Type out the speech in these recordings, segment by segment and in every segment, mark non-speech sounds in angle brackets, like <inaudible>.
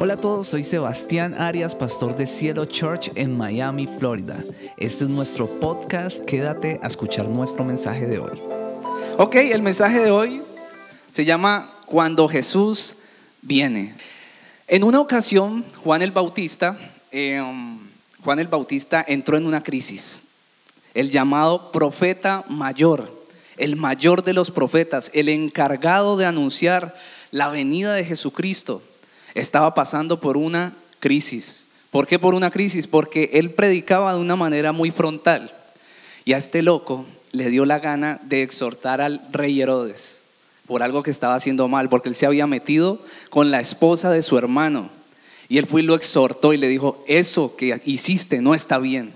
Hola a todos, soy Sebastián Arias, pastor de Cielo Church en Miami, Florida. Este es nuestro podcast, quédate a escuchar nuestro mensaje de hoy. Ok, el mensaje de hoy se llama Cuando Jesús viene. En una ocasión, Juan el Bautista, eh, Juan el Bautista entró en una crisis. El llamado profeta mayor, el mayor de los profetas, el encargado de anunciar la venida de Jesucristo estaba pasando por una crisis. ¿Por qué por una crisis? Porque él predicaba de una manera muy frontal. Y a este loco le dio la gana de exhortar al rey Herodes por algo que estaba haciendo mal, porque él se había metido con la esposa de su hermano. Y él fue y lo exhortó y le dijo, eso que hiciste no está bien.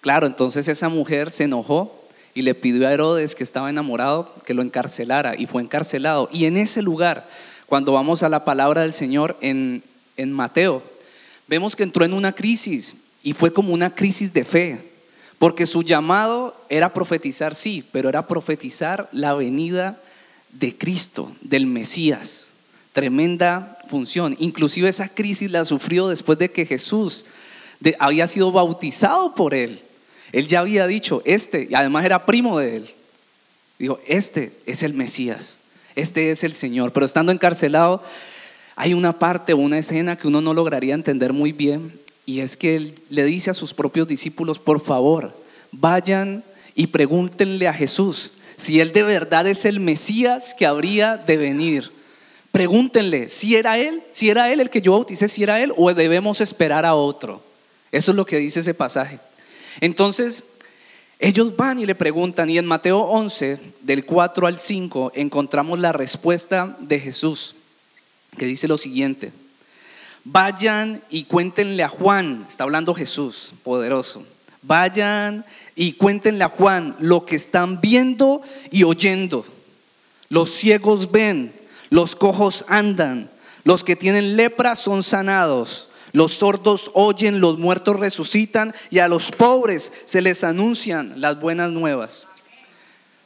Claro, entonces esa mujer se enojó y le pidió a Herodes, que estaba enamorado, que lo encarcelara y fue encarcelado. Y en ese lugar cuando vamos a la palabra del Señor en, en Mateo, vemos que entró en una crisis y fue como una crisis de fe, porque su llamado era profetizar, sí, pero era profetizar la venida de Cristo, del Mesías. Tremenda función. Inclusive esa crisis la sufrió después de que Jesús había sido bautizado por él. Él ya había dicho, este, y además era primo de él. Dijo, este es el Mesías este es el Señor. Pero estando encarcelado, hay una parte o una escena que uno no lograría entender muy bien, y es que él le dice a sus propios discípulos, por favor, vayan y pregúntenle a Jesús si él de verdad es el Mesías que habría de venir. Pregúntenle si era él, si era él el que yo bauticé, si era él o debemos esperar a otro. Eso es lo que dice ese pasaje. Entonces, ellos van y le preguntan, y en Mateo 11, del 4 al 5, encontramos la respuesta de Jesús, que dice lo siguiente, vayan y cuéntenle a Juan, está hablando Jesús, poderoso, vayan y cuéntenle a Juan lo que están viendo y oyendo. Los ciegos ven, los cojos andan, los que tienen lepra son sanados los sordos oyen, los muertos resucitan y a los pobres se les anuncian las buenas nuevas.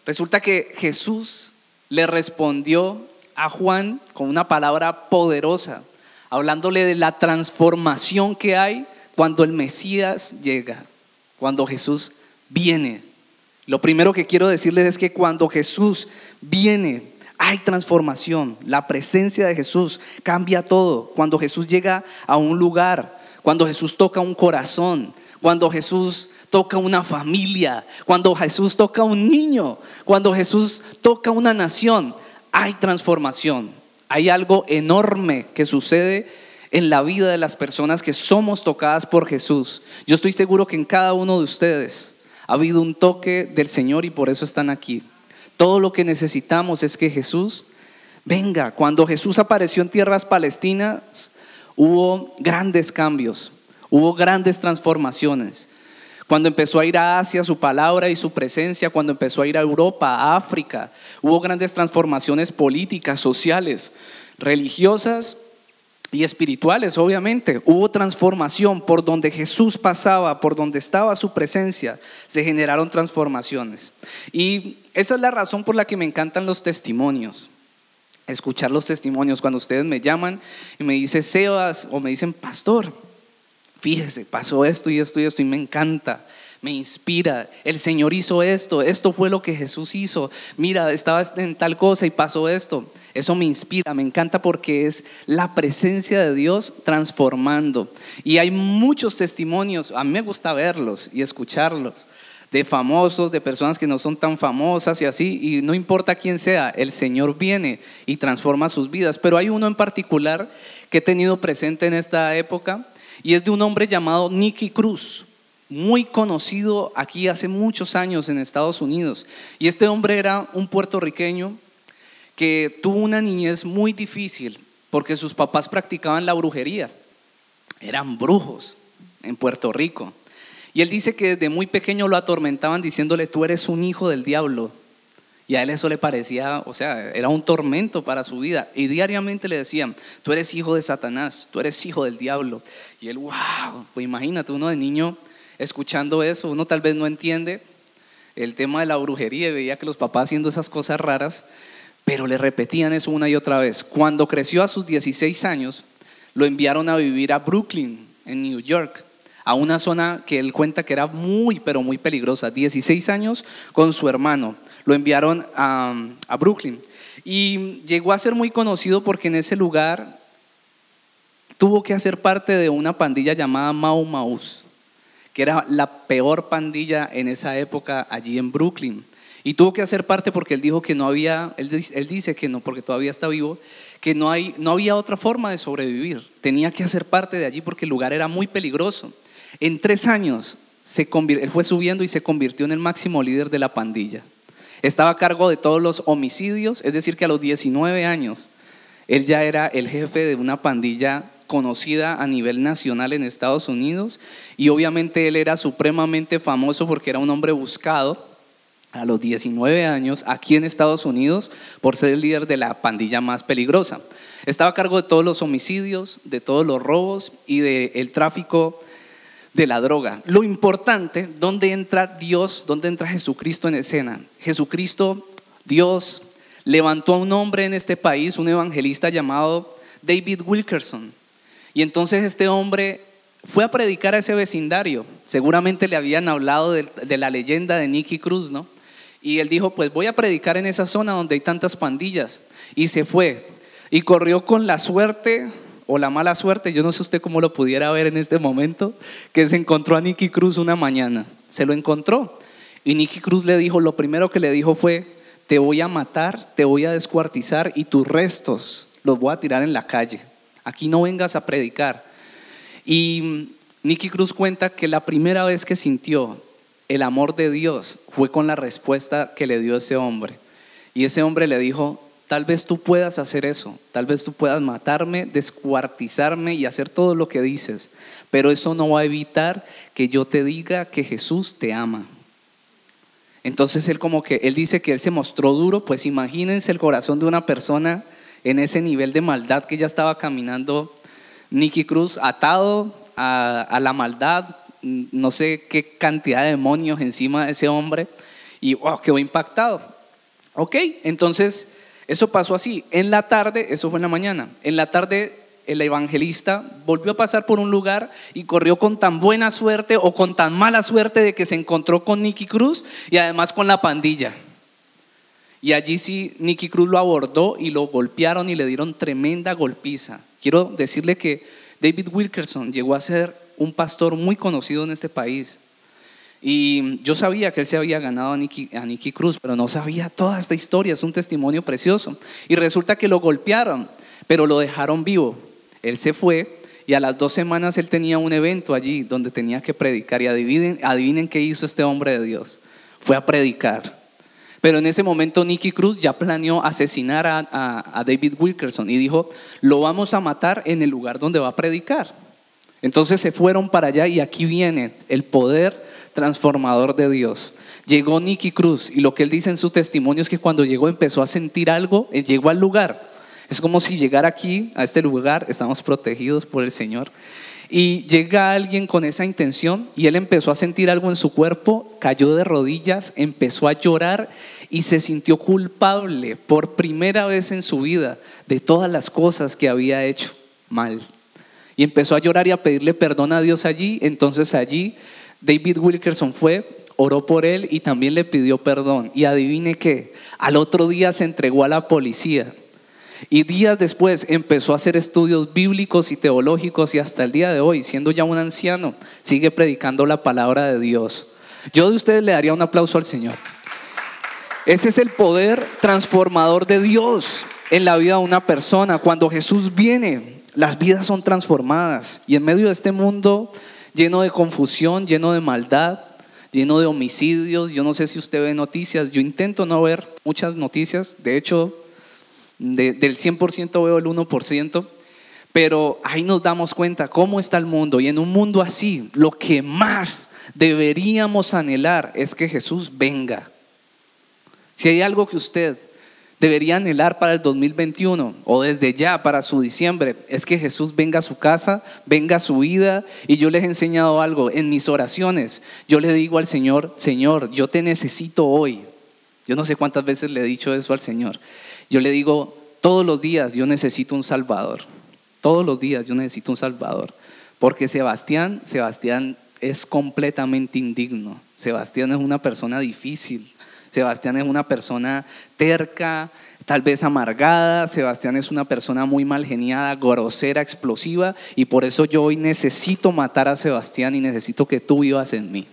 Resulta que Jesús le respondió a Juan con una palabra poderosa, hablándole de la transformación que hay cuando el Mesías llega, cuando Jesús viene. Lo primero que quiero decirles es que cuando Jesús viene, hay transformación. La presencia de Jesús cambia todo. Cuando Jesús llega a un lugar, cuando Jesús toca un corazón, cuando Jesús toca una familia, cuando Jesús toca un niño, cuando Jesús toca una nación, hay transformación. Hay algo enorme que sucede en la vida de las personas que somos tocadas por Jesús. Yo estoy seguro que en cada uno de ustedes ha habido un toque del Señor y por eso están aquí. Todo lo que necesitamos es que Jesús venga. Cuando Jesús apareció en tierras palestinas, hubo grandes cambios, hubo grandes transformaciones. Cuando empezó a ir a Asia su palabra y su presencia, cuando empezó a ir a Europa, a África, hubo grandes transformaciones políticas, sociales, religiosas y espirituales, obviamente. Hubo transformación por donde Jesús pasaba, por donde estaba su presencia, se generaron transformaciones. Y esa es la razón por la que me encantan los testimonios. Escuchar los testimonios cuando ustedes me llaman y me dicen Sebas o me dicen Pastor, fíjese, pasó esto y esto y esto y me encanta me inspira. El Señor hizo esto, esto fue lo que Jesús hizo. Mira, estaba en tal cosa y pasó esto. Eso me inspira, me encanta porque es la presencia de Dios transformando. Y hay muchos testimonios, a mí me gusta verlos y escucharlos, de famosos, de personas que no son tan famosas y así, y no importa quién sea, el Señor viene y transforma sus vidas. Pero hay uno en particular que he tenido presente en esta época y es de un hombre llamado Nicky Cruz muy conocido aquí hace muchos años en Estados Unidos. Y este hombre era un puertorriqueño que tuvo una niñez muy difícil porque sus papás practicaban la brujería. Eran brujos en Puerto Rico. Y él dice que desde muy pequeño lo atormentaban diciéndole, tú eres un hijo del diablo. Y a él eso le parecía, o sea, era un tormento para su vida. Y diariamente le decían, tú eres hijo de Satanás, tú eres hijo del diablo. Y él, wow, pues imagínate, uno de niño escuchando eso, uno tal vez no entiende el tema de la brujería y veía que los papás haciendo esas cosas raras, pero le repetían eso una y otra vez. Cuando creció a sus 16 años, lo enviaron a vivir a Brooklyn, en New York, a una zona que él cuenta que era muy, pero muy peligrosa. 16 años con su hermano. Lo enviaron a, Brooklyn. Y llegó a ser muy conocido porque en ese lugar tuvo que hacer parte de una pandilla llamada Mau Maus, era la peor pandilla en esa época allí en Brooklyn. Y tuvo que hacer parte porque él dijo que no había, él, dice que no, porque todavía está vivo, que no, hay, no había otra forma de sobrevivir. Tenía que hacer parte de allí porque el lugar era muy peligroso. En tres años se él fue subiendo y se convirtió en el máximo líder de la pandilla. Estaba a cargo de todos los homicidios, es decir, que a los 19 años él ya era el jefe de una pandilla conocida a nivel nacional en Estados Unidos y obviamente él era supremamente famoso porque era un hombre buscado a los 19 años aquí en Estados Unidos por ser el líder de la pandilla más peligrosa. Estaba a cargo de todos los homicidios, de todos los robos y del tráfico de la droga. Lo importante, ¿dónde entra Dios? ¿Dónde entra Jesucristo en escena? Jesucristo, Dios, levantó a un hombre en este país, un evangelista llamado David Wilkerson. Y entonces este hombre fue a predicar a ese vecindario. Seguramente le habían hablado de, la leyenda de Nicky Cruz, ¿no? Y él dijo, pues voy a predicar en esa zona donde hay tantas pandillas. Y se fue. Y corrió con la suerte o la mala suerte, yo no sé usted cómo lo pudiera ver en este momento, que se encontró a Nicky Cruz una mañana. Se lo encontró. Y Nicky Cruz le dijo, lo primero que le dijo fue, te voy a matar, te voy a descuartizar y tus restos los voy a tirar en la calle. Aquí no vengas a predicar. Y Nicky Cruz cuenta que la primera vez que sintió el amor de Dios fue con la respuesta que le dio ese hombre. Y ese hombre le dijo, tal vez tú puedas hacer eso, tal vez tú puedas matarme, descuartizarme y hacer todo lo que dices, pero eso no va a evitar que yo te diga que Jesús te ama. Entonces él como que, él dice que él se mostró duro, pues imagínense el corazón de una persona en ese nivel de maldad que ya estaba caminando Nicky Cruz, atado a, la maldad, no sé qué cantidad de demonios encima de ese hombre y wow, quedó impactado. Ok, entonces eso pasó así. En la tarde, eso fue en la mañana, en la tarde el evangelista volvió a pasar por un lugar y corrió con tan buena suerte o con tan mala suerte de que se encontró con Nicky Cruz y además con la pandilla. Y allí sí, Nicky Cruz lo abordó y lo golpearon y le dieron tremenda golpiza. Quiero decirle que David Wilkerson llegó a ser un pastor muy conocido en este país. Y yo sabía que él se había ganado a Nicky, Cruz, pero no sabía toda esta historia, es un testimonio precioso. Y resulta que lo golpearon, pero lo dejaron vivo. Él se fue y a las dos semanas él tenía un evento allí donde tenía que predicar. Y adivinen, adivinen qué hizo este hombre de Dios. Fue a predicar. Pero en ese momento Nicky Cruz ya planeó asesinar a, a David Wilkerson y dijo, lo vamos a matar en el lugar donde va a predicar. Entonces se fueron para allá y aquí viene el poder transformador de Dios. Llegó Nicky Cruz y lo que él dice en su testimonio es que cuando llegó empezó a sentir algo, él llegó al lugar. Es como si llegara aquí, a este lugar, estamos protegidos por el Señor. Y llega alguien con esa intención y él empezó a sentir algo en su cuerpo, cayó de rodillas, empezó a llorar y se sintió culpable por primera vez en su vida de todas las cosas que había hecho mal. Y empezó a llorar y a pedirle perdón a Dios allí. Entonces allí David Wilkerson fue, oró por él y también le pidió perdón. Y adivine qué, al otro día se entregó a la policía. Y días después empezó a hacer estudios bíblicos y teológicos y hasta el día de hoy, siendo ya un anciano, sigue predicando la palabra de Dios. Yo de ustedes le daría un aplauso al Señor. Ese es el poder transformador de Dios en la vida de una persona. Cuando Jesús viene, las vidas son transformadas y en medio de este mundo lleno de confusión, lleno de maldad, lleno de homicidios, yo no sé si usted ve noticias, yo intento no ver muchas noticias, de hecho del 100% veo el 1%, pero ahí nos damos cuenta cómo está el mundo y en un mundo así lo que más deberíamos anhelar es que Jesús venga. Si hay algo que usted debería anhelar para el 2021 o desde ya para su diciembre es que Jesús venga a su casa, venga a su vida y yo les he enseñado algo en mis oraciones. Yo le digo al Señor, Señor, yo te necesito hoy. Yo no sé cuántas veces le he dicho eso al Señor. Yo le digo todos los días, yo necesito un Salvador. Todos los días yo necesito un Salvador. Porque Sebastián, Sebastián es completamente indigno. Sebastián es una persona difícil. Sebastián es una persona terca, tal vez amargada. Sebastián es una persona muy mal geniada, grosera, explosiva. Y por eso yo hoy necesito matar a Sebastián y necesito que tú vivas en mí.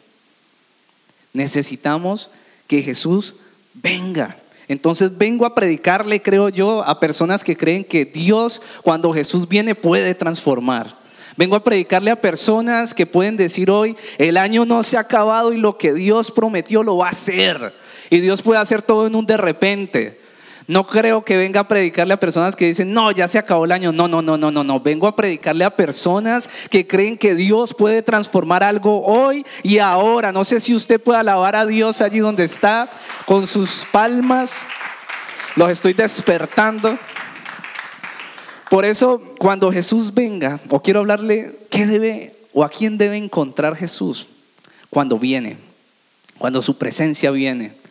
Necesitamos que Jesús venga. Entonces vengo a predicarle, creo yo, a personas que creen que Dios cuando Jesús viene puede transformar. Vengo a predicarle a personas que pueden decir hoy, el año no se ha acabado y lo que Dios prometió lo va a hacer. Y Dios puede hacer todo en un de repente. No creo que venga a predicarle a personas que dicen, no, ya se acabó el año. No, no, no, no, no, no. Vengo a predicarle a personas que creen que Dios puede transformar algo hoy y ahora. No sé si usted puede alabar a Dios allí donde está, con sus palmas. Los estoy despertando. Por eso, cuando Jesús venga, o quiero hablarle, ¿qué debe o a quién debe encontrar Jesús cuando viene? Cuando su presencia viene.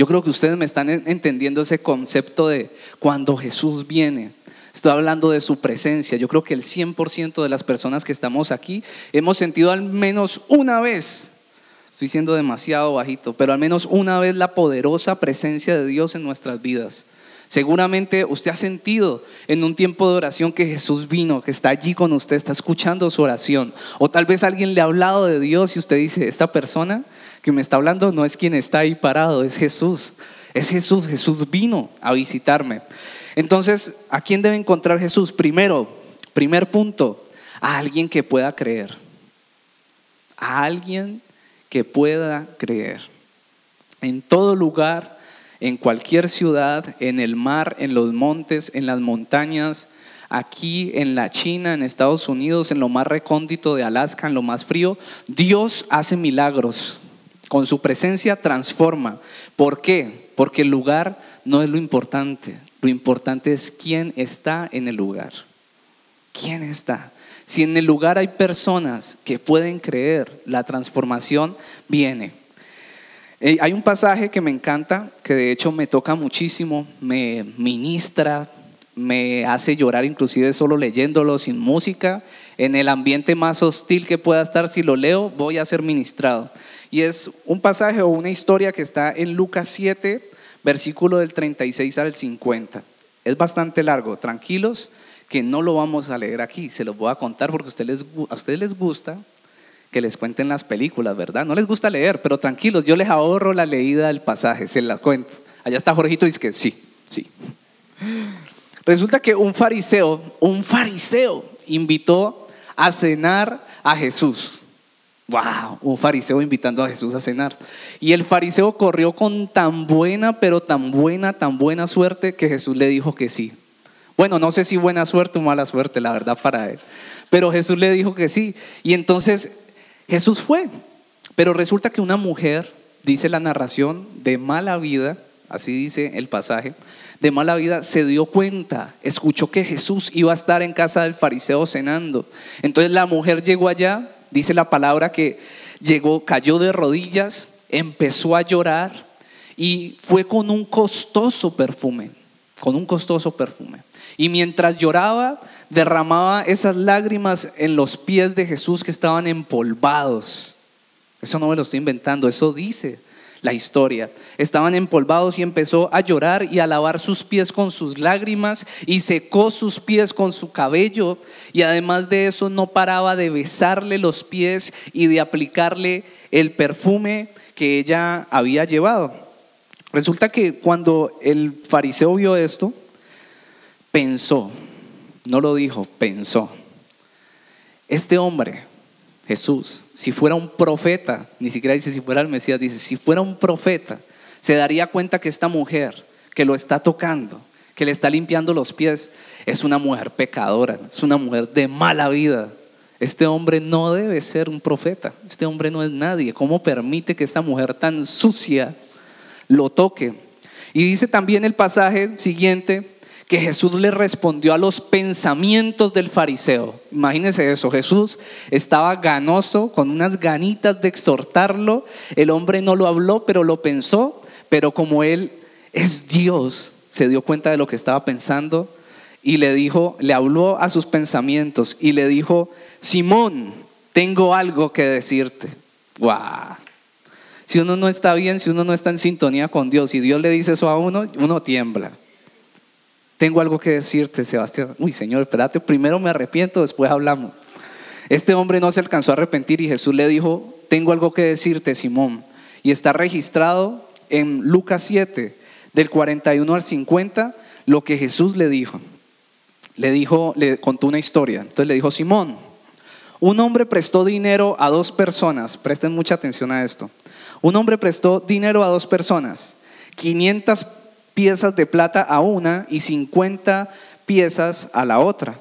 Yo creo que ustedes me están entendiendo ese concepto de cuando Jesús viene. Estoy hablando de su presencia. Yo creo que el 100% de las personas que estamos aquí hemos sentido al menos una vez, estoy siendo demasiado bajito, pero al menos una vez la poderosa presencia de Dios en nuestras vidas. Seguramente usted ha sentido en un tiempo de oración que Jesús vino, que está allí con usted, está escuchando su oración. O tal vez alguien le ha hablado de Dios y usted dice, esta persona que me está hablando no es quien está ahí parado, es Jesús. Es Jesús, Jesús vino a visitarme. Entonces, ¿a quién debe encontrar Jesús? Primero, primer punto, a alguien que pueda creer. A alguien que pueda creer. En todo lugar, en cualquier ciudad, en el mar, en los montes, en las montañas, aquí en la China, en Estados Unidos, en lo más recóndito de Alaska, en lo más frío, Dios hace milagros. Con su presencia transforma. ¿Por qué? Porque el lugar no es lo importante. Lo importante es quién está en el lugar. ¿Quién está? Si en el lugar hay personas que pueden creer, la transformación viene. Eh, hay un pasaje que me encanta, que de hecho me toca muchísimo, me ministra, me hace llorar inclusive solo leyéndolo sin música. En el ambiente más hostil que pueda estar, si lo leo, voy a ser ministrado. Y es un pasaje o una historia que está en Lucas 7, versículo del 36 al 50. Es bastante largo, tranquilos, que no lo vamos a leer aquí, se los voy a contar porque a ustedes, les gusta que les cuenten las películas, ¿verdad? No les gusta leer, pero tranquilos, yo les ahorro la leída del pasaje, se las cuento. Allá está Jorgito y dice que sí, sí. Resulta que un fariseo, un fariseo invitó a cenar a Jesús. Wow, un fariseo invitando a Jesús a cenar. Y el fariseo corrió con tan buena, pero tan buena, tan buena suerte que Jesús le dijo que sí. Bueno, no sé si buena suerte o mala suerte, la verdad, para él. Pero Jesús le dijo que sí. Y entonces Jesús fue. Pero resulta que una mujer, dice la narración, de mala vida, así dice el pasaje, de mala vida, se dio cuenta, escuchó que Jesús iba a estar en casa del fariseo cenando. Entonces la mujer llegó allá Dice la palabra que llegó, cayó de rodillas, empezó a llorar y fue con un costoso perfume, con un costoso perfume. Y mientras lloraba, derramaba esas lágrimas en los pies de Jesús que estaban empolvados. Eso no me lo estoy inventando, eso dice la historia. Estaban empolvados y empezó a llorar y a lavar sus pies con sus lágrimas y secó sus pies con su cabello y además de eso no paraba de besarle los pies y de aplicarle el perfume que ella había llevado. Resulta que cuando el fariseo vio esto, pensó, no lo dijo, pensó, este hombre Jesús, si fuera un profeta, ni siquiera dice si fuera el Mesías, dice, si fuera un profeta, se daría cuenta que esta mujer que lo está tocando, que le está limpiando los pies, es una mujer pecadora, es una mujer de mala vida. Este hombre no debe ser un profeta, este hombre no es nadie. ¿Cómo permite que esta mujer tan sucia lo toque? Y dice también el pasaje siguiente, que Jesús le respondió a los pensamientos del fariseo. Imagínense eso, Jesús estaba ganoso, con unas ganitas de exhortarlo. El hombre no lo habló, pero lo pensó, pero como él es Dios, se dio cuenta de lo que estaba pensando y le dijo, le habló a sus pensamientos y le dijo, Simón, tengo algo que decirte. Guau. Si uno no está bien, si uno no está en sintonía con Dios y Dios le dice eso a uno, uno tiembla. Tengo algo que decirte, Sebastián. Uy, Señor, espérate, primero me arrepiento, después hablamos. Este hombre no se alcanzó a arrepentir y Jesús le dijo, tengo algo que decirte, Simón. Y está registrado en Lucas 7, del 41 al 50, lo que Jesús le dijo. Le dijo, le contó una historia. Entonces le dijo, Simón, un hombre prestó dinero a dos personas, presten mucha atención a esto. Un hombre prestó dinero a dos personas, 500 piezas de plata a una y 50 piezas a la otra.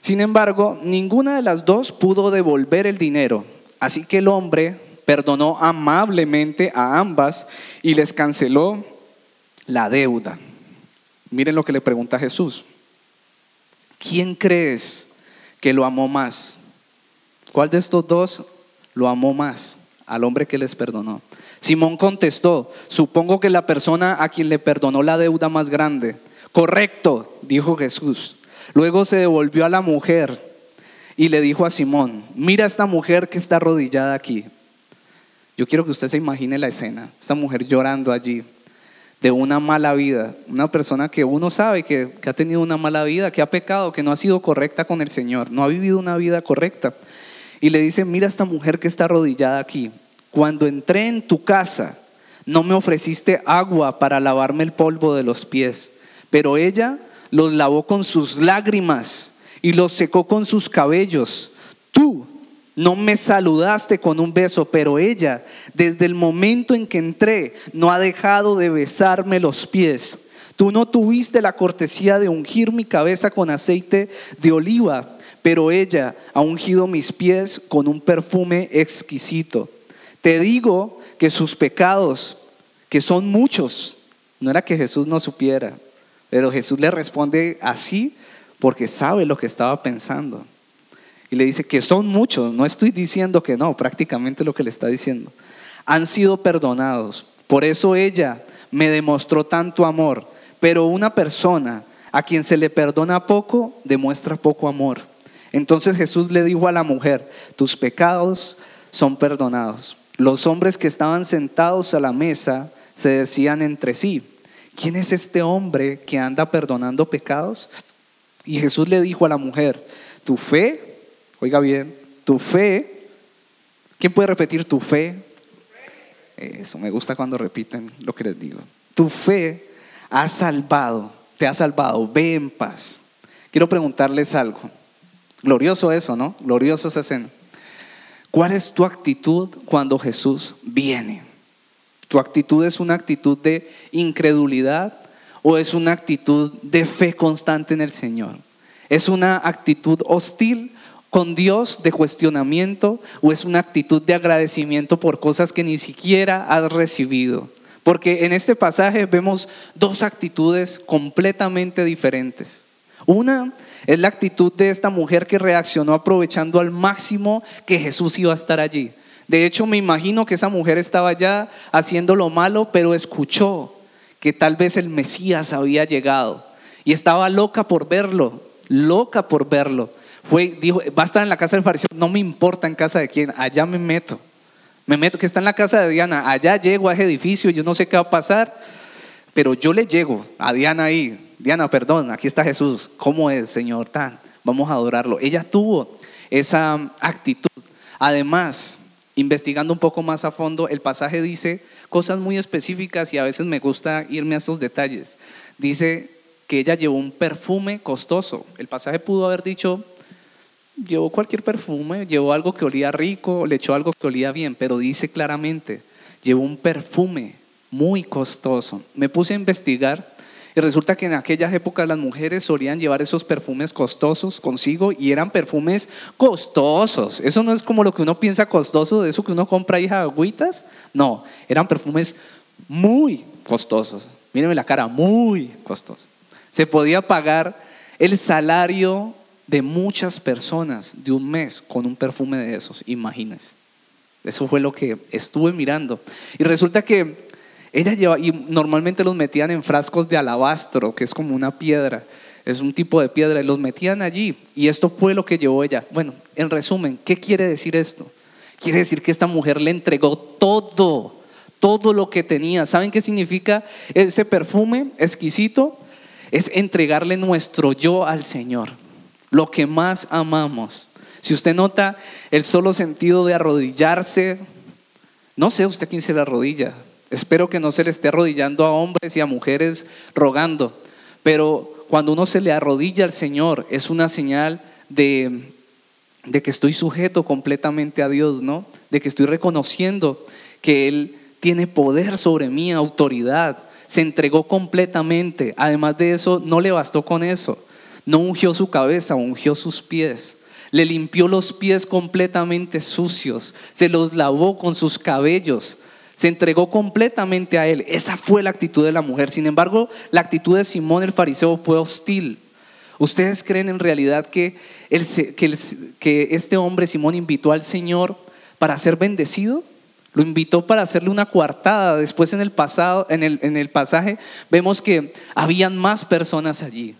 Sin embargo, ninguna de las dos pudo devolver el dinero. Así que el hombre perdonó amablemente a ambas y les canceló la deuda. Miren lo que le pregunta Jesús. ¿Quién crees que lo amó más? ¿Cuál de estos dos lo amó más? al hombre que les perdonó. Simón contestó, supongo que la persona a quien le perdonó la deuda más grande. Correcto, dijo Jesús. Luego se devolvió a la mujer y le dijo a Simón, mira esta mujer que está arrodillada aquí. Yo quiero que usted se imagine la escena, esta mujer llorando allí de una mala vida, una persona que uno sabe que, ha tenido una mala vida, que ha pecado, que no ha sido correcta con el Señor, no ha vivido una vida correcta y le dice, mira esta mujer que está arrodillada aquí. Cuando entré en tu casa, no me ofreciste agua para lavarme el polvo de los pies, pero ella los lavó con sus lágrimas y los secó con sus cabellos. Tú no me saludaste con un beso, pero ella, desde el momento en que entré, no ha dejado de besarme los pies. Tú no tuviste la cortesía de ungir mi cabeza con aceite de oliva pero ella ha ungido mis pies con un perfume exquisito. Te digo que sus pecados, que son muchos, no era que Jesús no supiera, pero Jesús le responde así porque sabe lo que estaba pensando. Y le dice que son muchos, no estoy diciendo que no, prácticamente lo que le está diciendo. Han sido perdonados. Por eso ella me demostró tanto amor. Pero una persona a quien se le perdona poco, demuestra poco amor. Entonces Jesús le dijo a la mujer, tus pecados son perdonados. Los hombres que estaban sentados a la mesa se decían entre sí, ¿quién es este hombre que anda perdonando pecados? Y Jesús le dijo a la mujer, tu fe, oiga bien, tu fe, ¿quién puede repetir tu fe? Eso me gusta cuando repiten lo que les digo. Tu fe ha salvado, te ha salvado, ve en paz. Quiero preguntarles algo. Glorioso eso, ¿no? Glorioso esa escena. ¿Cuál es tu actitud cuando Jesús viene? ¿Tu actitud es una actitud de incredulidad o es una actitud de fe constante en el Señor? ¿Es una actitud hostil con Dios de cuestionamiento o es una actitud de agradecimiento por cosas que ni siquiera has recibido? Porque en este pasaje vemos dos actitudes completamente diferentes. Una es la actitud de esta mujer que reaccionó aprovechando al máximo que Jesús iba a estar allí. De hecho, me imagino que esa mujer estaba ya haciendo lo malo, pero escuchó que tal vez el Mesías había llegado y estaba loca por verlo, loca por verlo. Fue, dijo, va a estar en la casa del fariseo, no me importa en casa de quién, allá me meto. Me meto, que está en la casa de Diana, allá llego a ese edificio, yo no sé qué va a pasar, pero yo le llego a Diana ahí, Diana, perdón, aquí está Jesús. ¿Cómo es, Señor? Tan, vamos a adorarlo. Ella tuvo esa actitud. Además, investigando un poco más a fondo, el pasaje dice cosas muy específicas y a veces me gusta irme a esos detalles. Dice que ella llevó un perfume costoso. El pasaje pudo haber dicho, llevó cualquier perfume, llevó algo que olía rico, le echó algo que olía bien, pero dice claramente, llevó un perfume muy costoso. Me puse a investigar y resulta que en aquellas épocas las mujeres solían llevar esos perfumes costosos consigo y eran perfumes costosos. Eso no es como lo que uno piensa costoso, de eso que uno compra hija agüitas. No, eran perfumes muy costosos. Mírenme la cara, muy costosos. Se podía pagar el salario de muchas personas de un mes con un perfume de esos, imagínense. Eso fue lo que estuve mirando. Y resulta que ella lleva, y normalmente los metían en frascos de alabastro, que es como una piedra. es un tipo de piedra, y los metían allí. Y esto fue lo que llevó ella. Bueno, en resumen, ¿qué quiere decir esto? Quiere decir que esta mujer le entregó todo, todo lo que tenía. ¿Saben qué significa ese perfume exquisito? Es entregarle nuestro yo al Señor, lo que más amamos. Si usted nota el solo sentido de arrodillarse, no sé usted quién se le arrodilla. Espero que no se le esté arrodillando a hombres y a mujeres rogando, pero cuando uno se le arrodilla al Señor, es una señal de, de que estoy sujeto completamente a Dios, ¿no? De que estoy reconociendo que Él tiene poder sobre mí, autoridad. Se entregó completamente. Además de eso, no le bastó con eso. No ungió su cabeza, ungió sus pies. Le limpió los pies completamente sucios. Se los lavó con sus cabellos se entregó completamente a él. Esa fue la actitud de la mujer. Sin embargo, la actitud de Simón el fariseo fue hostil. ¿Ustedes creen en realidad que, que, este hombre, Simón, invitó al Señor para ser bendecido? Lo invitó para hacerle una coartada. Después en el, pasado, en el, en el pasaje vemos que habían más personas allí.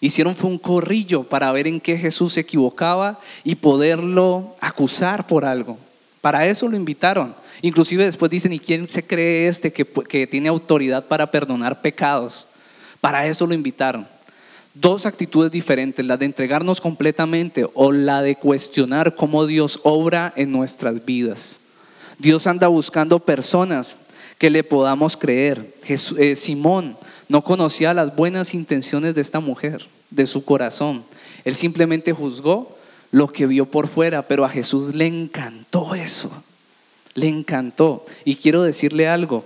Hicieron fue un corrillo para ver en qué Jesús se equivocaba y poderlo acusar por algo. Para eso lo invitaron. Inclusive después dicen, ¿y quién se cree este que, que tiene autoridad para perdonar pecados? Para eso lo invitaron. Dos actitudes diferentes, la de entregarnos completamente o la de cuestionar cómo Dios obra en nuestras vidas. Dios anda buscando personas que le podamos creer. Eh, Simón no conocía las buenas intenciones de esta mujer, de su corazón. Él simplemente juzgó lo que vio por fuera, pero a Jesús le encantó eso. Le encantó. Y quiero decirle algo.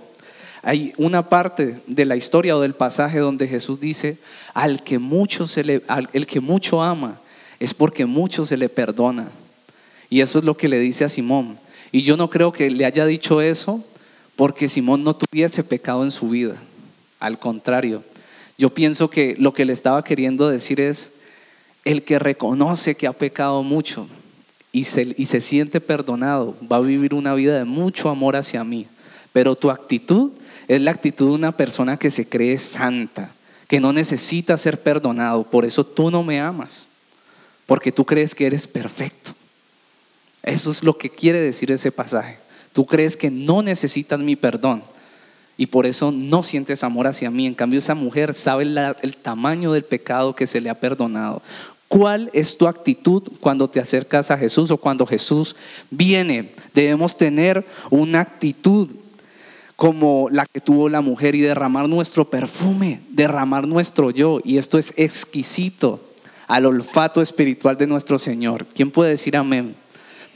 Hay una parte de la historia o del pasaje donde Jesús dice, al que mucho se le, el que mucho ama, es porque mucho se le perdona. Y eso es lo que le dice a Simón. Y yo no creo que le haya dicho eso porque Simón no tuviese pecado en su vida. Al contrario, yo pienso que lo que le estaba queriendo decir es, el que reconoce que ha pecado mucho, y se, y se siente perdonado, va a vivir una vida de mucho amor hacia mí. Pero tu actitud es la actitud de una persona que se cree santa, que no necesita ser perdonado. Por eso tú no me amas, porque tú crees que eres perfecto. Eso es lo que quiere decir ese pasaje. Tú crees que no necesitas mi perdón y por eso no sientes amor hacia mí. En cambio, esa mujer sabe el tamaño del pecado que se le ha perdonado. ¿Cuál es tu actitud cuando te acercas a Jesús o cuando Jesús viene? Debemos tener una actitud como la que tuvo la mujer y derramar nuestro perfume, derramar nuestro yo. Y esto es exquisito al olfato espiritual de nuestro Señor. ¿Quién puede decir amén?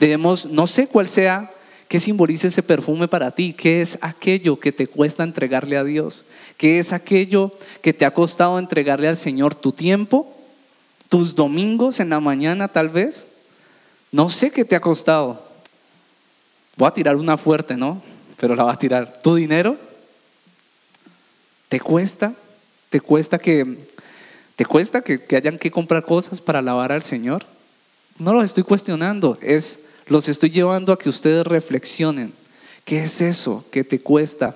Debemos, no sé cuál sea, qué simboliza ese perfume para ti, qué es aquello que te cuesta entregarle a Dios, qué es aquello que te ha costado entregarle al Señor tu tiempo tus domingos en la mañana tal vez. No sé qué te ha costado. Voy a tirar una fuerte, ¿no? Pero la va a tirar. ¿Tu dinero? ¿Te cuesta? ¿Te cuesta que, te cuesta que, que hayan que comprar cosas para alabar al Señor? No los estoy cuestionando, es, los estoy llevando a que ustedes reflexionen. ¿Qué es eso que te cuesta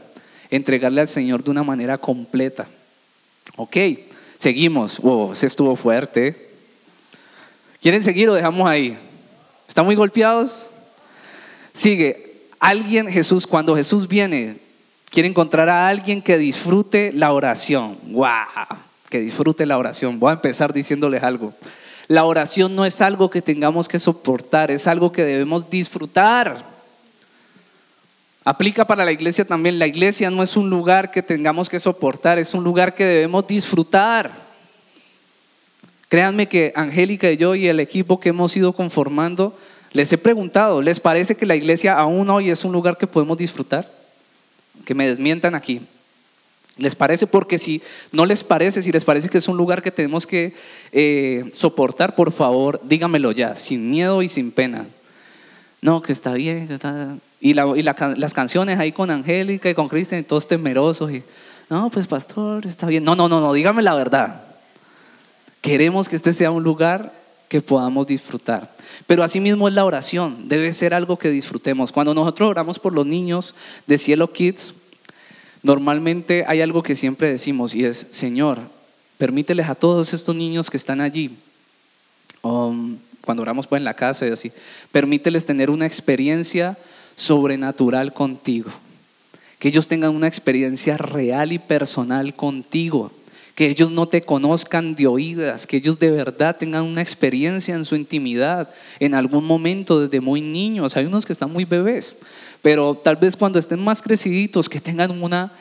entregarle al Señor de una manera completa? Ok, seguimos. Wow, se estuvo fuerte. ¿Quieren seguir o dejamos ahí? ¿Están muy golpeados? Sigue. Alguien, Jesús, cuando Jesús viene, quiere encontrar a alguien que disfrute la oración. ¡Wow! Que disfrute la oración. Voy a empezar diciéndoles algo. La oración no es algo que tengamos que soportar, es algo que debemos disfrutar. Aplica para la iglesia también. La iglesia no es un lugar que tengamos que soportar, es un lugar que debemos disfrutar. Créanme que Angélica y yo y el equipo que hemos ido conformando, les he preguntado, ¿les parece que la iglesia aún hoy es un lugar que podemos disfrutar? Que me desmientan aquí. ¿Les parece? Porque si no les parece, si les parece que es un lugar que tenemos que eh, soportar, por favor, dígamelo ya, sin miedo y sin pena. No, que está bien, que está... Y, las canciones ahí con Angélica y con Cristian, todos temerosos. Y, no, pues pastor, está bien. No, no, no, no, dígame la verdad. Queremos que este sea un lugar que podamos disfrutar. Pero asimismo es la oración, debe ser algo que disfrutemos. Cuando nosotros oramos por los niños de Cielo Kids, normalmente hay algo que siempre decimos y es, Señor, Permíteles a todos estos niños que están allí, um, cuando oramos pues en la casa y así, permíteles tener una experiencia sobrenatural contigo. Que ellos tengan una experiencia real y personal contigo. Que ellos no te conozcan de oídas, que ellos de verdad tengan una experiencia en su intimidad en algún momento desde muy niños. Hay unos que están muy bebés, pero tal vez cuando estén más creciditos, que tengan una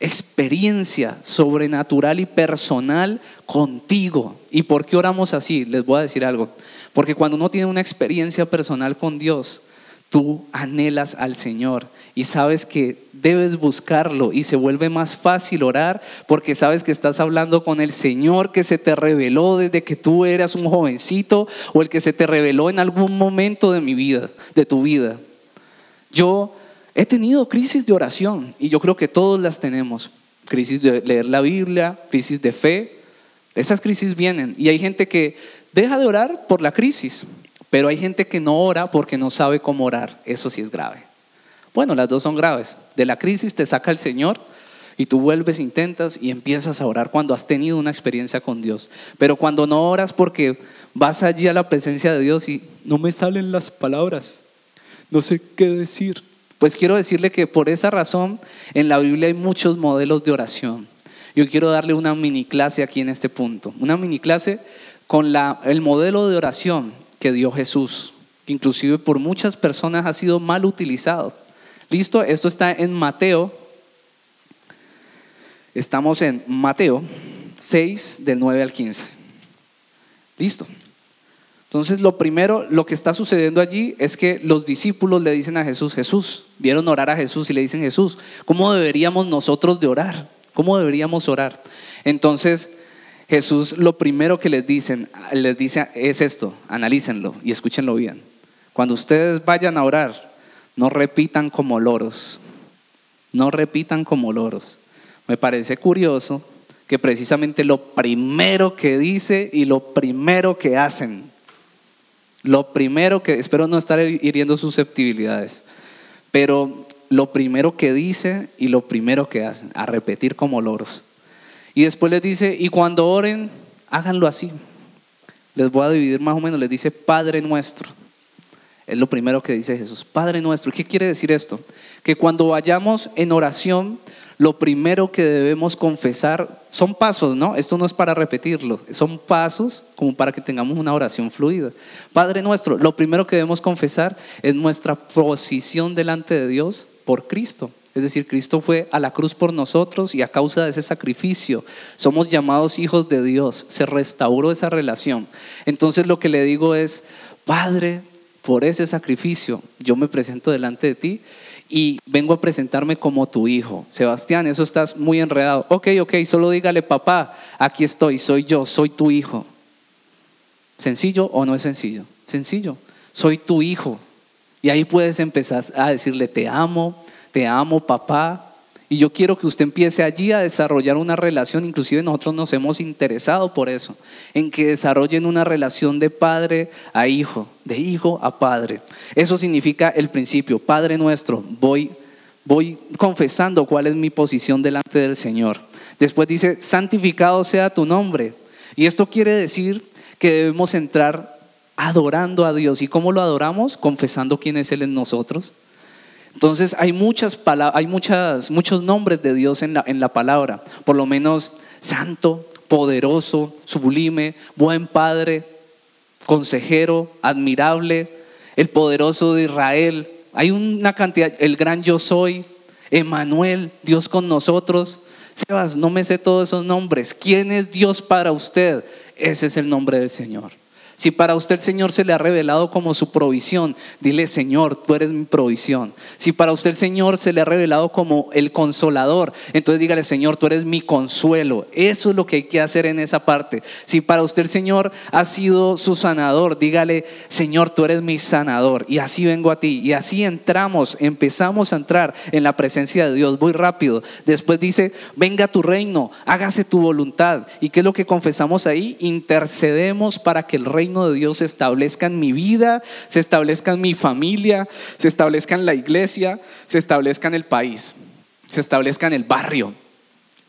experiencia sobrenatural y personal contigo. ¿Y por qué oramos así? Les voy a decir algo. Porque cuando uno tiene una experiencia personal con Dios, tú anhelas al Señor y sabes que debes buscarlo y se vuelve más fácil orar porque sabes que estás hablando con el Señor que se te reveló desde que tú eras un jovencito o el que se te reveló en algún momento de mi vida, de tu vida. Yo he tenido crisis de oración y yo creo que todos las tenemos. Crisis de leer la Biblia, crisis de fe. Esas crisis vienen y hay gente que deja de orar por la crisis, pero hay gente que no ora porque no sabe cómo orar. Eso sí es grave. Bueno, las dos son graves. De la crisis te saca el Señor y tú vuelves, intentas y empiezas a orar cuando has tenido una experiencia con Dios. Pero cuando no oras porque vas allí a la presencia de Dios y no me salen las palabras, no sé qué decir. Pues quiero decirle que por esa razón en la Biblia hay muchos modelos de oración. Yo quiero darle una mini clase aquí en este punto. Una mini clase con la, el modelo de oración que dio Jesús, que inclusive por muchas personas ha sido mal utilizado. Listo, esto está en Mateo. Estamos en Mateo 6 del 9 al 15. Listo. Entonces lo primero, lo que está sucediendo allí es que los discípulos le dicen a Jesús, Jesús, vieron orar a Jesús y le dicen, Jesús, ¿cómo deberíamos nosotros de orar? ¿Cómo deberíamos orar? Entonces Jesús lo primero que les dicen, les dice es esto, analícenlo y escúchenlo bien. Cuando ustedes vayan a orar, no repitan como loros, no repitan como loros. Me parece curioso que precisamente lo primero que dice y lo primero que hacen, lo primero que, espero no estar hiriendo susceptibilidades, pero lo primero que dice y lo primero que hacen, a repetir como loros. Y después les dice, y cuando oren, háganlo así. Les voy a dividir más o menos, les dice Padre nuestro. Es lo primero que dice Jesús, Padre nuestro. ¿Qué quiere decir esto? Que cuando vayamos en oración, lo primero que debemos confesar son pasos, ¿no? Esto no es para repetirlo, son pasos como para que tengamos una oración fluida. Padre nuestro, lo primero que debemos confesar es nuestra posición delante de Dios por Cristo. Es decir, Cristo fue a la cruz por nosotros y a causa de ese sacrificio somos llamados hijos de Dios. Se restauró esa relación. Entonces lo que le digo es, Padre, por ese sacrificio yo me presento delante de ti y vengo a presentarme como tu hijo. Sebastián, eso estás muy enredado. Ok, ok, solo dígale, papá, aquí estoy, soy yo, soy tu hijo. ¿Sencillo o no es sencillo? Sencillo, soy tu hijo. Y ahí puedes empezar a decirle, te amo, te amo papá. Y yo quiero que usted empiece allí a desarrollar una relación, inclusive nosotros nos hemos interesado por eso, en que desarrollen una relación de padre a hijo, de hijo a padre. Eso significa el principio, Padre nuestro, voy, voy confesando cuál es mi posición delante del Señor. Después dice, santificado sea tu nombre. Y esto quiere decir que debemos entrar adorando a Dios. ¿Y cómo lo adoramos? Confesando quién es Él en nosotros entonces hay, muchas hay muchas, muchos nombres de Dios en la, en la palabra, por lo menos santo, poderoso, sublime, buen padre, consejero, admirable, el poderoso de Israel. Hay una cantidad, el gran yo soy, Emanuel, Dios con nosotros. Sebas, no me sé todos esos nombres. ¿Quién es Dios para usted? Ese es el nombre del Señor. Si para usted el Señor se le ha revelado como su provisión, dile, Señor, tú eres mi provisión. Si para usted el Señor se le ha revelado como el consolador, entonces dígale, Señor, tú eres mi consuelo. Eso es lo que hay que hacer en esa parte. Si para usted el Señor ha sido su sanador, dígale, Señor, tú eres mi sanador. Y así vengo a ti. Y así entramos, empezamos a entrar en la presencia de Dios. Muy rápido. Después dice, venga tu reino, hágase tu voluntad. ¿Y qué es lo que confesamos ahí? Intercedemos para que el reino reino de Dios se establezca en mi vida, se establezca en mi familia, se establezca en la iglesia, se establezca en el país, se establezca en el barrio.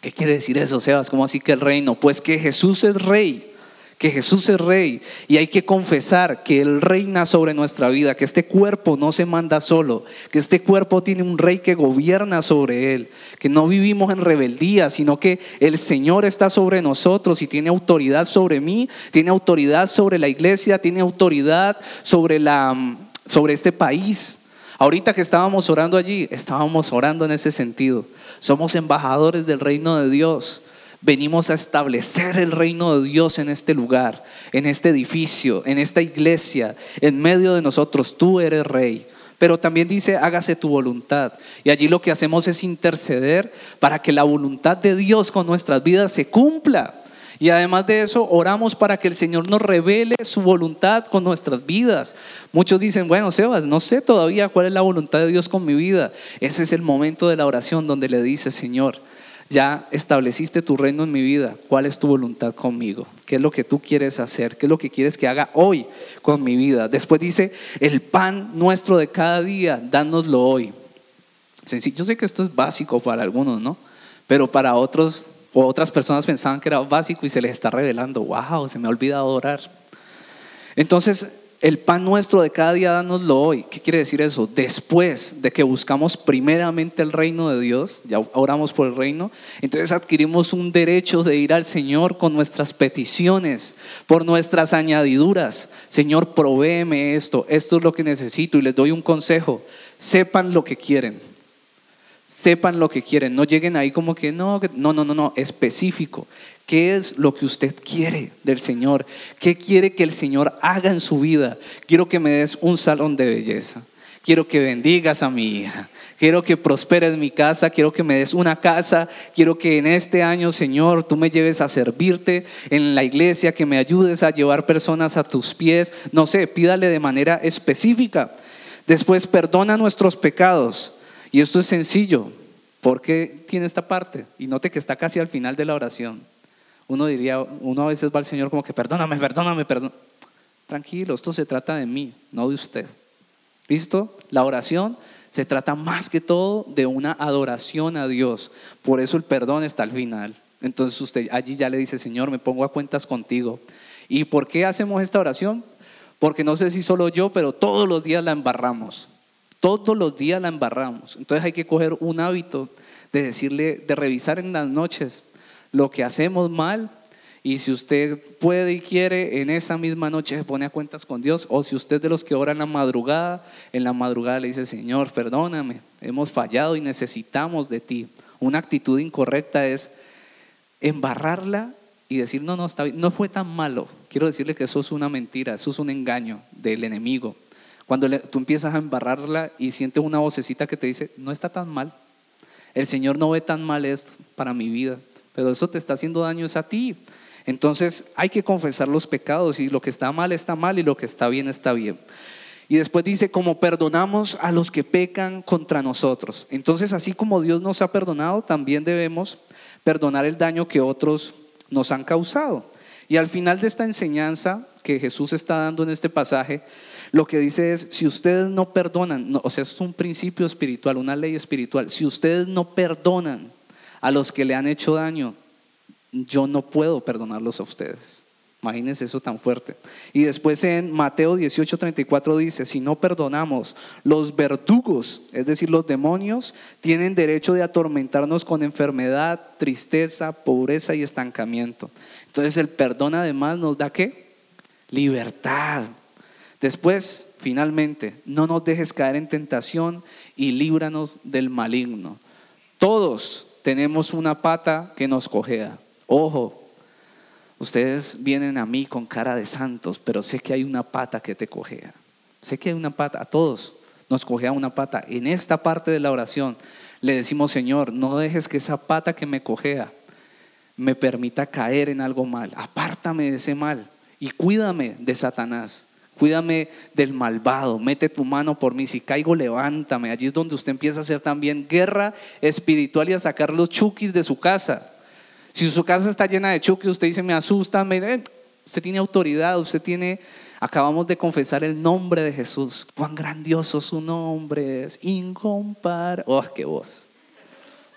¿Qué quiere decir eso, Sebas? ¿Cómo así que el reino? Pues que Jesús es rey que Jesús es rey y hay que confesar que Él reina sobre nuestra vida, que este cuerpo no se manda solo, que este cuerpo tiene un rey que gobierna sobre Él, que no vivimos en rebeldía, sino que el Señor está sobre nosotros y tiene autoridad sobre mí, tiene autoridad sobre la iglesia, tiene autoridad sobre, la, sobre este país. Ahorita que estábamos orando allí, estábamos orando en ese sentido. Somos embajadores del reino de Dios venimos a establecer el reino de Dios en este lugar, en este edificio, en esta iglesia, en medio de nosotros. Tú eres rey. Pero también dice, hágase tu voluntad. Y allí lo que hacemos es interceder para que la voluntad de Dios con nuestras vidas se cumpla. Y además de eso, oramos para que el Señor nos revele su voluntad con nuestras vidas. Muchos dicen, bueno, Sebas, no sé todavía cuál es la voluntad de Dios con mi vida. Ese es el momento de la oración donde le dice, Señor, ya estableciste tu reino en mi vida, ¿cuál es tu voluntad conmigo? ¿Qué es lo que tú quieres hacer? ¿Qué es lo que quieres que haga hoy con mi vida? Después dice, el pan nuestro de cada día, dánoslo hoy. Yo sé que esto es básico para algunos, ¿no? Pero para otros o otras personas pensaban que era básico y se les está revelando, wow, se me ha olvidado orar. Entonces, el pan nuestro de cada día danoslo hoy. ¿Qué quiere decir eso? Después de que buscamos primeramente el reino de Dios, ya oramos por el reino, entonces adquirimos un derecho de ir al Señor con nuestras peticiones, por nuestras añadiduras. Señor, provéeme esto, esto es lo que necesito y les doy un consejo. Sepan lo que quieren. Sepan lo que quieren, no lleguen ahí como que no, no, no, no, no, específico. ¿Qué es lo que usted quiere del Señor? ¿Qué quiere que el Señor haga en su vida? Quiero que me des un salón de belleza. Quiero que bendigas a mi hija. Quiero que prosperes mi casa. Quiero que me des una casa. Quiero que en este año, Señor, tú me lleves a servirte en la iglesia, que me ayudes a llevar personas a tus pies. No sé, pídale de manera específica. Después, perdona nuestros pecados. Y esto es sencillo. ¿Por qué tiene esta parte? Y note que está casi al final de la oración uno diría, uno a veces va al Señor como que, perdóname, perdóname, perdóname. Tranquilo, esto se trata de mí, no de usted. ¿Listo? La oración se trata más que todo de una adoración a Dios. Por eso el perdón está al final. Entonces usted allí ya le dice, Señor, me pongo a cuentas contigo. ¿Y por qué hacemos esta oración? Porque no sé si solo yo, pero todos los días la embarramos. Todos los días la embarramos. Entonces hay que coger un hábito de decirle, de revisar en las noches, lo que hacemos mal y si usted puede y quiere, en esa misma noche se pone a cuentas con Dios. O si usted de los que ora en la madrugada, en la madrugada le dice, Señor, perdóname, hemos fallado y necesitamos de ti. Una actitud incorrecta es embarrarla y decir, no, no, está no fue tan malo. Quiero decirle que eso es una mentira, eso es un engaño del enemigo. Cuando tú empiezas a embarrarla y sientes una vocecita que te dice, no está tan mal. El Señor no ve tan mal esto para mi vida pero eso te está haciendo daño es a ti. Entonces hay que confesar los pecados y lo que está mal está mal y lo que está bien está bien. Y después dice, como perdonamos a los que pecan contra nosotros. Entonces, así como Dios nos ha perdonado, también debemos perdonar el daño que otros nos han causado. Y al final de esta enseñanza que Jesús está dando en este pasaje, lo que dice es, si ustedes no perdonan, o sea, es un principio espiritual, una ley espiritual, si ustedes no perdonan a los que le han hecho daño, yo no puedo perdonarlos a ustedes. Imagínense eso tan fuerte. Y después en Mateo 18:34 dice, si no perdonamos, los verdugos, es decir, los demonios, tienen derecho de atormentarnos con enfermedad, tristeza, pobreza y estancamiento. Entonces el perdón además nos da qué? Libertad. Después, finalmente, no nos dejes caer en tentación y líbranos del maligno. Todos tenemos una pata que nos cojea. Ojo, ustedes vienen a mí con cara de santos, pero sé que hay una pata que te cojea. Sé que hay una pata, a todos nos cojea una pata. En esta parte de la oración le decimos, Señor, no dejes que esa pata que me cojea me permita caer en algo mal. Apártame de ese mal y cuídame de Satanás. Cuídame del malvado, mete tu mano por mí, si caigo levántame. Allí es donde usted empieza a hacer también guerra espiritual y a sacar los chukis de su casa. Si su casa está llena de chukis, usted dice, me asusta, me... usted tiene autoridad, usted tiene, acabamos de confesar el nombre de Jesús. Cuán grandioso su nombre es, incomparable. Oh, qué voz,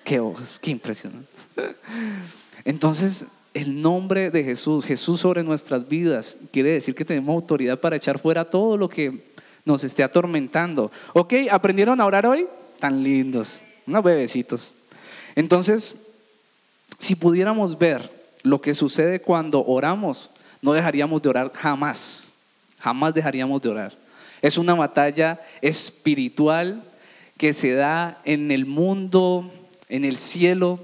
Qué ojos, qué impresionante. <laughs> Entonces, el nombre de Jesús, Jesús sobre nuestras vidas, quiere decir que tenemos autoridad para echar fuera todo lo que nos esté atormentando. ¿Ok? ¿Aprendieron a orar hoy? Tan lindos, unos bebecitos. Entonces, si pudiéramos ver lo que sucede cuando oramos, no dejaríamos de orar jamás. Jamás dejaríamos de orar. Es una batalla espiritual que se da en el mundo, en el cielo,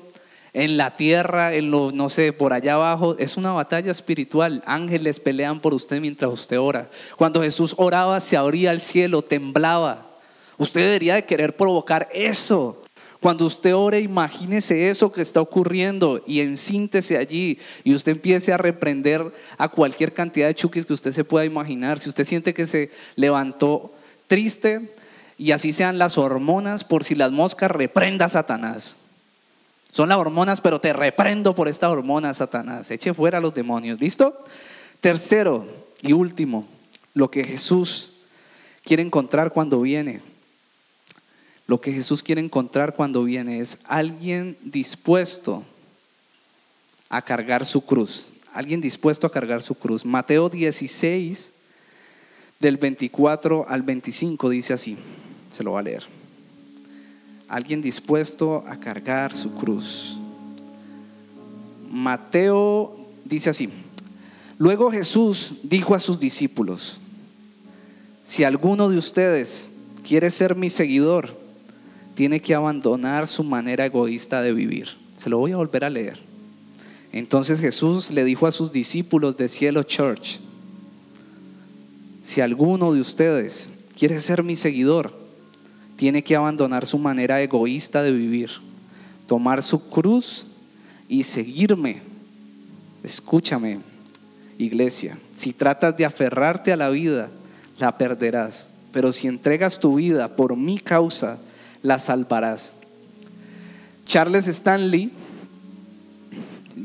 en la tierra, en los, no sé, por allá abajo. Es una batalla espiritual. Ángeles pelean por usted mientras usted ora. Cuando Jesús oraba, se abría el cielo, temblaba. Usted debería de querer provocar eso. Cuando usted ore, imagínese eso que está ocurriendo y ensíntese allí y usted empiece a reprender a cualquier cantidad de chukis que usted se pueda imaginar. Si usted siente que se levantó triste y así sean las hormonas, por si las moscas, reprenda a Satanás. Son las hormonas, pero te reprendo por esta hormona, Satanás. Eche fuera a los demonios. ¿Listo? Tercero y último, lo que Jesús quiere encontrar cuando viene. Lo que Jesús quiere encontrar cuando viene es alguien dispuesto a cargar su cruz. Alguien dispuesto a cargar su cruz. Mateo 16, del 24 al 25, dice así. Se lo va a leer alguien dispuesto a cargar su cruz. Mateo dice así, luego Jesús dijo a sus discípulos, si alguno de ustedes quiere ser mi seguidor, tiene que abandonar su manera egoísta de vivir. Se lo voy a volver a leer. Entonces Jesús le dijo a sus discípulos de Cielo Church, si alguno de ustedes quiere ser mi seguidor, tiene que abandonar su manera egoísta de vivir, tomar su cruz y seguirme. Escúchame, iglesia, si tratas de aferrarte a la vida, la perderás, pero si entregas tu vida por mi causa, la salvarás. Charles Stanley,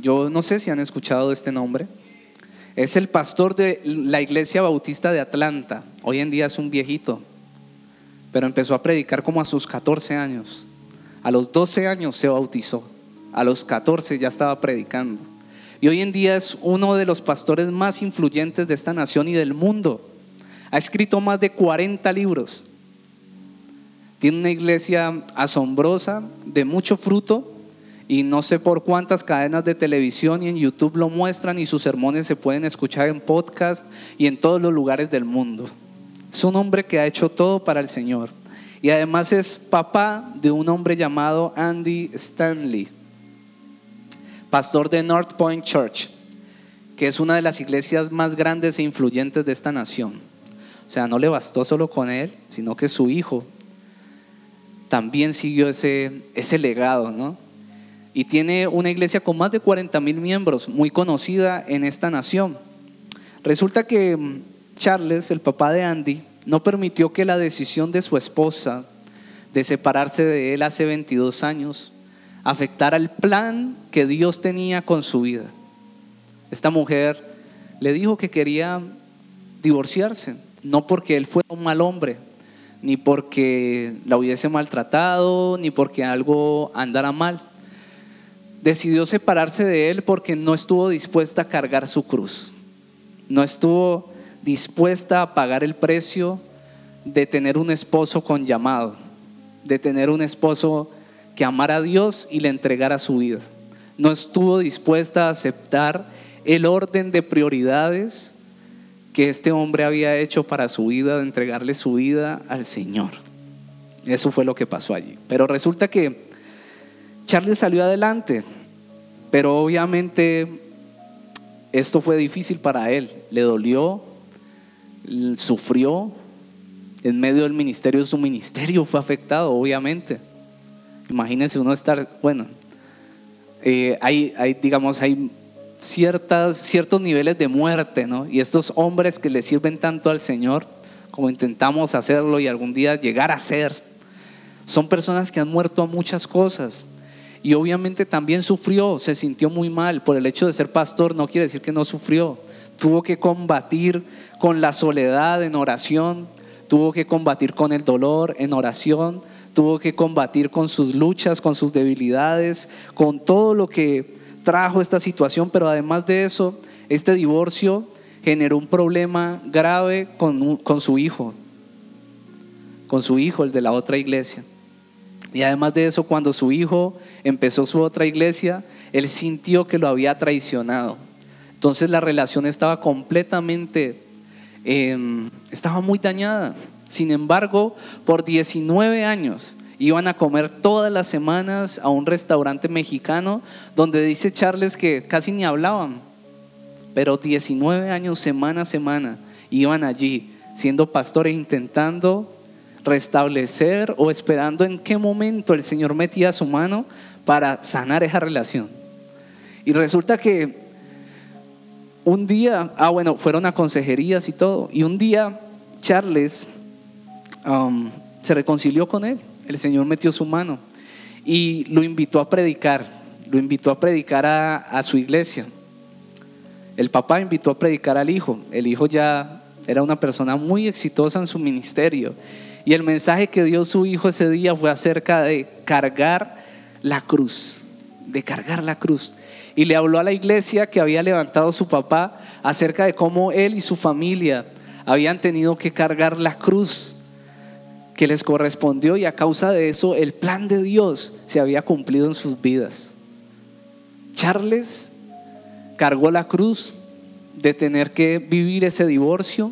yo no sé si han escuchado este nombre, es el pastor de la iglesia bautista de Atlanta, hoy en día es un viejito, pero empezó a predicar como a sus 14 años. A los 12 años se bautizó, a los 14 ya estaba predicando. Y hoy en día es uno de los pastores más influyentes de esta nación y del mundo. Ha escrito más de 40 libros. Tiene una iglesia asombrosa, de mucho fruto, y no sé por cuántas cadenas de televisión y en YouTube lo muestran y sus sermones se pueden escuchar en podcast y en todos los lugares del mundo. Es un hombre que ha hecho todo para el Señor. Y además es papá de un hombre llamado Andy Stanley, pastor de North Point Church, que es una de las iglesias más grandes e influyentes de esta nación. O sea, no le bastó solo con él, sino que su hijo también siguió ese, ese legado, ¿no? Y tiene una iglesia con más de 40 mil miembros, muy conocida en esta nación. Resulta que Charles, el papá de Andy, no permitió que la decisión de su esposa de separarse de él hace 22 años afectara el plan que Dios tenía con su vida. Esta mujer le dijo que quería divorciarse, no porque él fuera un mal hombre, ni porque la hubiese maltratado, ni porque algo andara mal. Decidió separarse de él porque no estuvo dispuesta a cargar su cruz. No estuvo dispuesta a pagar el precio de tener un esposo con llamado, de tener un esposo que amara a Dios y le entregara su vida. No estuvo dispuesta a aceptar el orden de prioridades que este hombre había hecho para su vida, de entregarle su vida al Señor. Eso fue lo que pasó allí. Pero resulta que Charles salió adelante, pero obviamente esto fue difícil para él, le dolió, sufrió en medio del ministerio, su ministerio fue afectado, obviamente. Imagínense uno estar, bueno, eh, hay, hay, digamos, hay ciertas, ciertos niveles de muerte, ¿no? Y estos hombres que le sirven tanto al Señor, como intentamos hacerlo y algún día llegar a ser, son personas que han muerto a muchas cosas. Y obviamente también sufrió, se sintió muy mal. Por el hecho de ser pastor no quiere decir que no sufrió. Tuvo que combatir con la soledad en oración, tuvo que combatir con el dolor en oración, tuvo que combatir con sus luchas, con sus debilidades, con todo lo que trajo esta situación, pero además de eso, este divorcio generó un problema grave con, con su hijo, con su hijo, el de la otra iglesia. Y además de eso, cuando su hijo empezó su otra iglesia, él sintió que lo había traicionado. Entonces la relación estaba completamente, em, estaba muy dañada. Sin embargo, por 19 años iban a comer todas las semanas a un restaurante mexicano donde dice Charles que casi ni hablaban, pero 19 años semana a semana iban allí siendo pastores intentando restablecer o esperando en qué momento el Señor metía su mano para sanar esa relación. Y resulta que un día, ah bueno, fueron a consejerías y todo, y un día Charles um, se reconcilió con él, el Señor metió su mano y lo invitó a predicar, lo invitó a predicar a, a su iglesia. El papá invitó a predicar al hijo, el hijo ya era una persona muy exitosa en su ministerio y el mensaje que dio su hijo ese día fue acerca de cargar la cruz, de cargar la cruz. Y le habló a la iglesia que había levantado su papá acerca de cómo él y su familia habían tenido que cargar la cruz que les correspondió y a causa de eso el plan de Dios se había cumplido en sus vidas. Charles cargó la cruz de tener que vivir ese divorcio,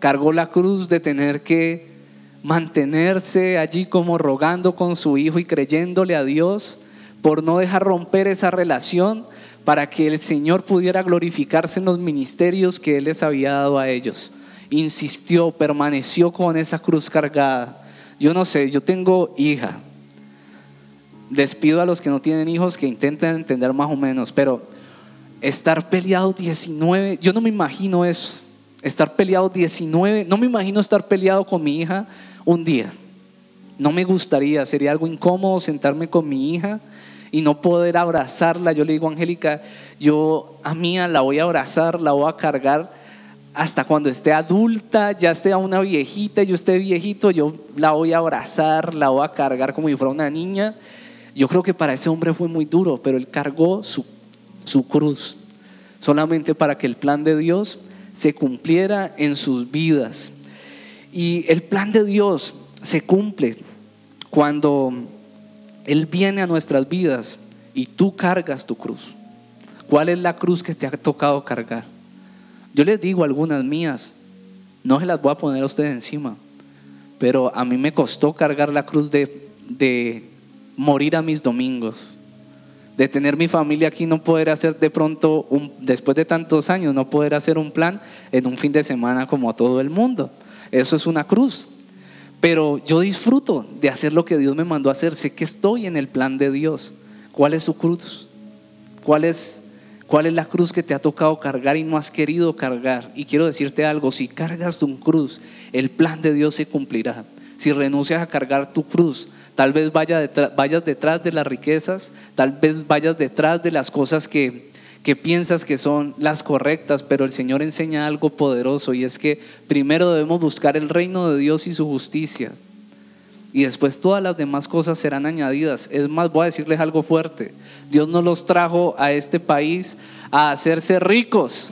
cargó la cruz de tener que mantenerse allí como rogando con su hijo y creyéndole a Dios por no dejar romper esa relación para que el Señor pudiera glorificarse en los ministerios que Él les había dado a ellos. Insistió, permaneció con esa cruz cargada. Yo no sé, yo tengo hija. Les pido a los que no tienen hijos que intenten entender más o menos, pero estar peleado 19, yo no me imagino eso. Estar peleado 19, no me imagino estar peleado con mi hija un día. No me gustaría, sería algo incómodo sentarme con mi hija y no poder abrazarla. Yo le digo, Angélica, yo a mía la voy a abrazar, la voy a cargar hasta cuando esté adulta, ya esté una viejita, yo esté viejito, yo la voy a abrazar, la voy a cargar como si fuera una niña. Yo creo que para ese hombre fue muy duro, pero él cargó su, su cruz solamente para que el plan de Dios se cumpliera en sus vidas. Y el plan de Dios se cumple cuando Él viene a nuestras vidas y tú cargas tu cruz. ¿Cuál es la cruz que te ha tocado cargar? Yo les digo algunas mías, no se las voy a poner a ustedes encima, pero a mí me costó cargar la cruz de, de morir a mis domingos, de tener mi familia aquí, no poder hacer de pronto, un, después de tantos años, no poder hacer un plan en un fin de semana como todo el mundo. Eso es una cruz. Pero yo disfruto de hacer lo que Dios me mandó a hacer. Sé que estoy en el plan de Dios. ¿Cuál es su cruz? ¿Cuál es, cuál es la cruz que te ha tocado cargar y no has querido cargar? Y quiero decirte algo, si cargas tu cruz, el plan de Dios se cumplirá. Si renuncias a cargar tu cruz, tal vez vayas detrás de las riquezas, tal vez vayas detrás de las cosas que, que piensas que son las correctas, pero el Señor enseña algo poderoso y es que primero debemos buscar el reino de Dios y su justicia. Y después todas las demás cosas serán añadidas. Es más, voy a decirles algo fuerte. Dios no los trajo a este país a hacerse ricos.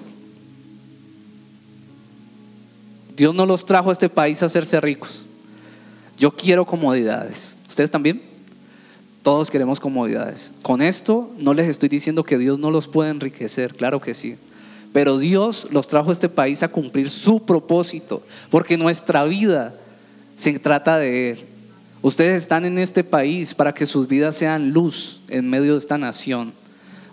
Dios no los trajo a este país a hacerse ricos. Yo quiero comodidades. ¿Ustedes también? Todos queremos comodidades. Con esto no les estoy diciendo que Dios no los puede enriquecer, claro que sí. Pero Dios los trajo a este país a cumplir su propósito, porque nuestra vida se trata de Él. Ustedes están en este país para que sus vidas sean luz en medio de esta nación.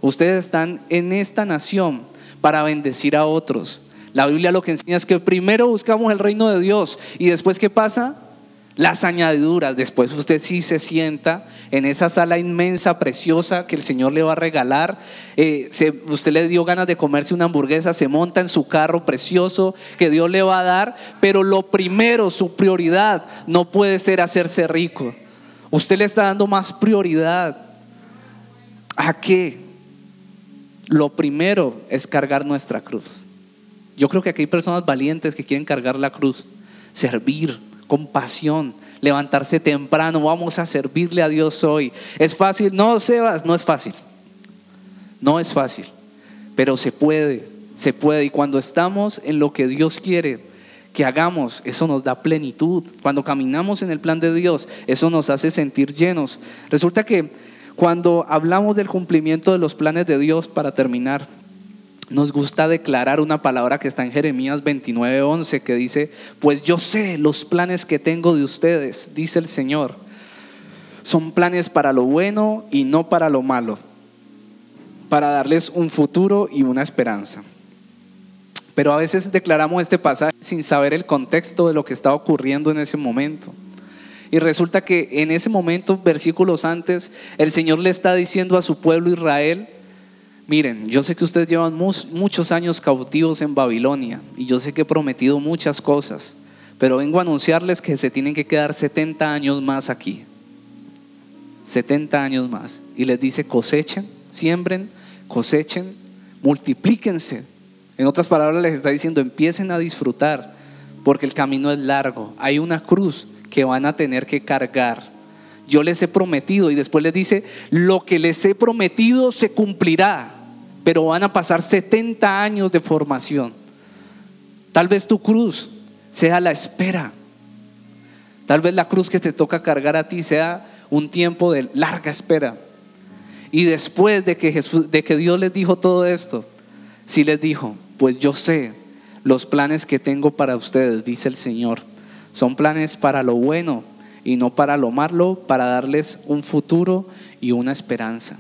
Ustedes están en esta nación para bendecir a otros. La Biblia lo que enseña es que primero buscamos el reino de Dios y después ¿qué pasa? Las añadiduras. Después usted sí se sienta en esa sala inmensa, preciosa que el Señor le va a regalar. Eh, usted le dio ganas de comerse una hamburguesa, se monta en su carro precioso que Dios le va a dar, pero lo primero, su prioridad, no puede ser hacerse rico. Usted le está dando más prioridad. ¿A qué? Lo primero es cargar nuestra cruz. Yo creo que aquí hay personas valientes que quieren cargar la cruz, servir con pasión, levantarse temprano, vamos a servirle a Dios hoy. ¿Es fácil? No, Sebas, no es fácil. No es fácil, pero se puede, se puede. Y cuando estamos en lo que Dios quiere que hagamos, eso nos da plenitud. Cuando caminamos en el plan de Dios, eso nos hace sentir llenos. Resulta que cuando hablamos del cumplimiento de los planes de Dios, para terminar, nos gusta declarar una palabra que está en Jeremías 29:11 que dice, pues yo sé los planes que tengo de ustedes, dice el Señor. Son planes para lo bueno y no para lo malo, para darles un futuro y una esperanza. Pero a veces declaramos este pasaje sin saber el contexto de lo que está ocurriendo en ese momento. Y resulta que en ese momento, versículos antes, el Señor le está diciendo a su pueblo Israel, Miren, yo sé que ustedes llevan muchos años cautivos en Babilonia y yo sé que he prometido muchas cosas, pero vengo a anunciarles que se tienen que quedar 70 años más aquí. 70 años más. Y les dice, cosechen, siembren, cosechen, multiplíquense. En otras palabras les está diciendo, empiecen a disfrutar, porque el camino es largo. Hay una cruz que van a tener que cargar yo les he prometido y después les dice, lo que les he prometido se cumplirá pero van a pasar 70 años de formación. Tal vez tu cruz sea la espera. Tal vez la cruz que te toca cargar a ti sea un tiempo de larga espera. Y después de que, Jesús, de que Dios les dijo todo esto, sí les dijo, pues yo sé los planes que tengo para ustedes, dice el Señor. Son planes para lo bueno y no para lo malo, para darles un futuro y una esperanza.